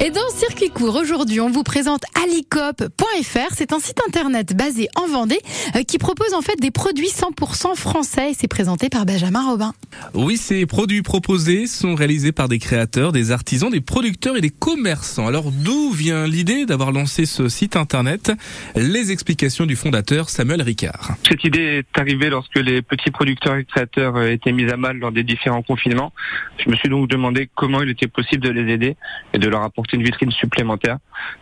Et dans Circuit Court, aujourd'hui, on vous présente alicop.fr. C'est un site internet basé en Vendée euh, qui propose en fait des produits 100% français. C'est présenté par Benjamin Robin. Oui, ces produits proposés sont réalisés par des créateurs, des artisans, des producteurs et des commerçants. Alors d'où vient l'idée d'avoir lancé ce site internet? Les explications du fondateur Samuel Ricard. Cette idée est arrivée lorsque les petits producteurs et créateurs euh, étaient mis à mal lors des différents confinements. Je me suis donc demandé comment il était possible de les aider et de leur apporter une vitrine supplémentaire.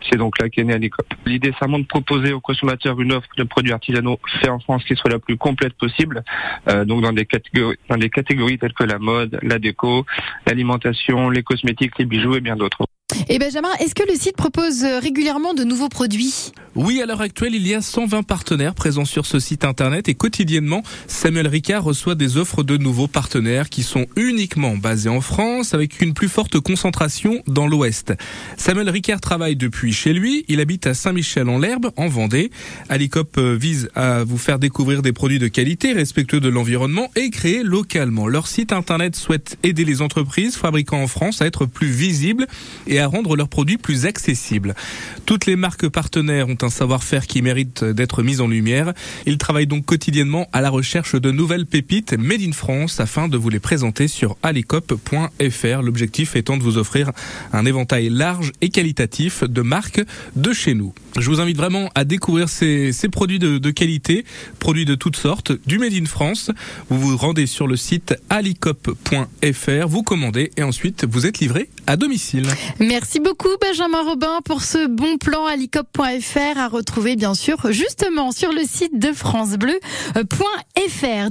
C'est donc là qu'est né Alicop. L'idée, vraiment de proposer aux consommateurs une offre de produits artisanaux faits en France qui soit la plus complète possible, euh, donc dans des catégories, dans des catégories telles que la mode, la déco, l'alimentation, les cosmétiques, les bijoux et bien d'autres. Et Benjamin, est-ce que le site propose euh, régulièrement de nouveaux produits? Oui, à l'heure actuelle, il y a 120 partenaires présents sur ce site internet et quotidiennement, Samuel Ricard reçoit des offres de nouveaux partenaires qui sont uniquement basés en France avec une plus forte concentration dans l'Ouest. Samuel Ricard travaille depuis chez lui, il habite à Saint-Michel-en-L'Herbe, en Vendée. Alicop euh, vise à vous faire découvrir des produits de qualité, respectueux de l'environnement et créés localement. Leur site internet souhaite aider les entreprises fabricant en France à être plus visibles et à rendre leurs produits plus accessibles. Toutes les marques partenaires ont un savoir-faire qui mérite d'être mis en lumière. Ils travaillent donc quotidiennement à la recherche de nouvelles pépites made in France afin de vous les présenter sur alicop.fr. L'objectif étant de vous offrir un éventail large et qualitatif de marques de chez nous. Je vous invite vraiment à découvrir ces, produits de, qualité, produits de toutes sortes, du Made in France. Vous vous rendez sur le site alicop.fr, vous commandez et ensuite vous êtes livré à domicile. Beaucoup Benjamin Robin pour ce bon plan alicop.fr à retrouver bien sûr justement sur le site de francebleu.fr.